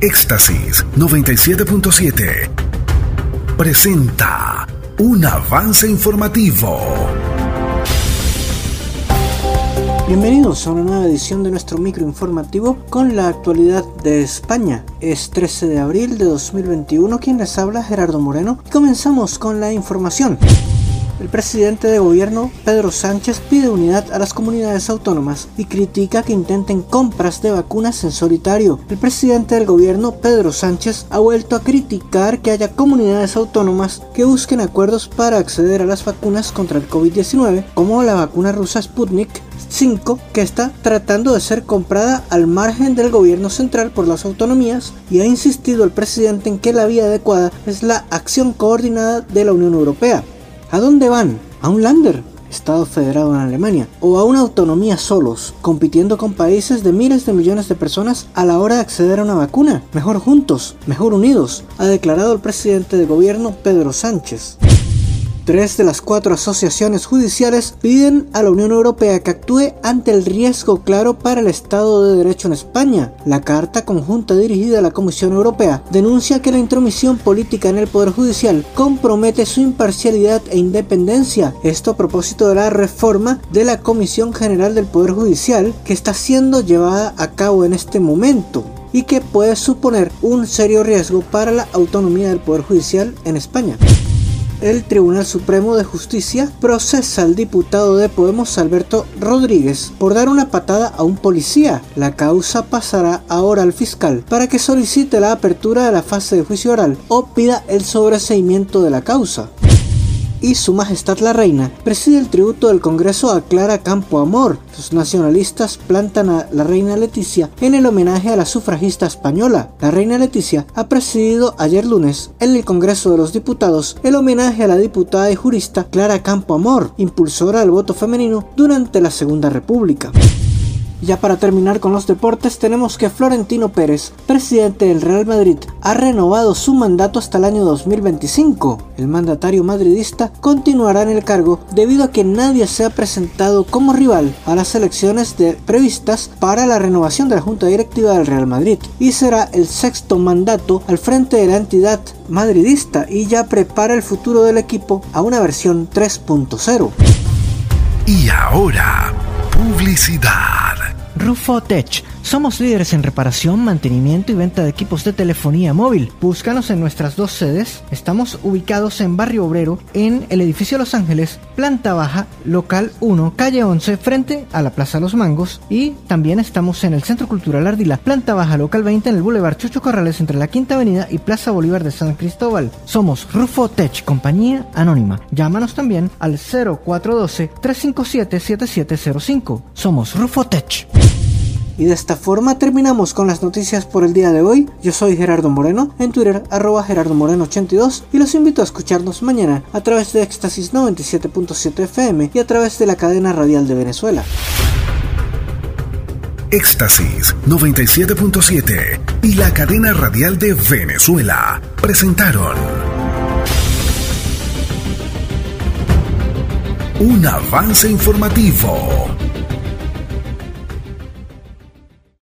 Éxtasis 97.7 presenta un avance informativo. Bienvenidos a una nueva edición de nuestro micro informativo con la actualidad de España. Es 13 de abril de 2021 quien les habla Gerardo Moreno y comenzamos con la información. El presidente de gobierno, Pedro Sánchez, pide unidad a las comunidades autónomas y critica que intenten compras de vacunas en solitario. El presidente del gobierno, Pedro Sánchez, ha vuelto a criticar que haya comunidades autónomas que busquen acuerdos para acceder a las vacunas contra el COVID-19, como la vacuna rusa Sputnik 5 que está tratando de ser comprada al margen del gobierno central por las autonomías y ha insistido el presidente en que la vía adecuada es la acción coordinada de la Unión Europea. ¿A dónde van? ¿A un Lander? Estado federado en Alemania, o a una autonomía solos, compitiendo con países de miles de millones de personas a la hora de acceder a una vacuna. Mejor juntos, mejor unidos, ha declarado el presidente de gobierno Pedro Sánchez. Tres de las cuatro asociaciones judiciales piden a la Unión Europea que actúe ante el riesgo claro para el Estado de Derecho en España. La carta conjunta dirigida a la Comisión Europea denuncia que la intromisión política en el Poder Judicial compromete su imparcialidad e independencia. Esto a propósito de la reforma de la Comisión General del Poder Judicial que está siendo llevada a cabo en este momento y que puede suponer un serio riesgo para la autonomía del Poder Judicial en España el Tribunal Supremo de Justicia procesa al diputado de Podemos Alberto Rodríguez por dar una patada a un policía. La causa pasará ahora al fiscal para que solicite la apertura de la fase de juicio oral o pida el sobreseimiento de la causa y Su Majestad la Reina preside el tributo del Congreso a Clara Campo Amor. Los nacionalistas plantan a la Reina Leticia en el homenaje a la sufragista española. La Reina Leticia ha presidido ayer lunes en el Congreso de los Diputados el homenaje a la diputada y jurista Clara Campo Amor, impulsora del voto femenino durante la Segunda República. Ya para terminar con los deportes tenemos que Florentino Pérez, presidente del Real Madrid, ha renovado su mandato hasta el año 2025. El mandatario madridista continuará en el cargo debido a que nadie se ha presentado como rival a las elecciones previstas para la renovación de la Junta Directiva del Real Madrid y será el sexto mandato al frente de la entidad madridista y ya prepara el futuro del equipo a una versión 3.0. Y ahora, publicidad. Rufotech. Somos líderes en reparación, mantenimiento y venta de equipos de telefonía móvil. Búscanos en nuestras dos sedes. Estamos ubicados en Barrio Obrero, en el edificio Los Ángeles, planta baja, local 1, calle 11, frente a la Plaza Los Mangos. Y también estamos en el Centro Cultural Ardila, planta baja, local 20, en el Boulevard Chucho Corrales, entre la Quinta Avenida y Plaza Bolívar de San Cristóbal. Somos Rufotech, compañía anónima. Llámanos también al 0412 357 7705. Somos Rufotech. Y de esta forma terminamos con las noticias por el día de hoy. Yo soy Gerardo Moreno, en Twitter arroba Gerardo Moreno 82 y los invito a escucharnos mañana a través de Éxtasis 97.7 FM y a través de la cadena radial de Venezuela. Éxtasis 97.7 y la cadena radial de Venezuela presentaron un avance informativo.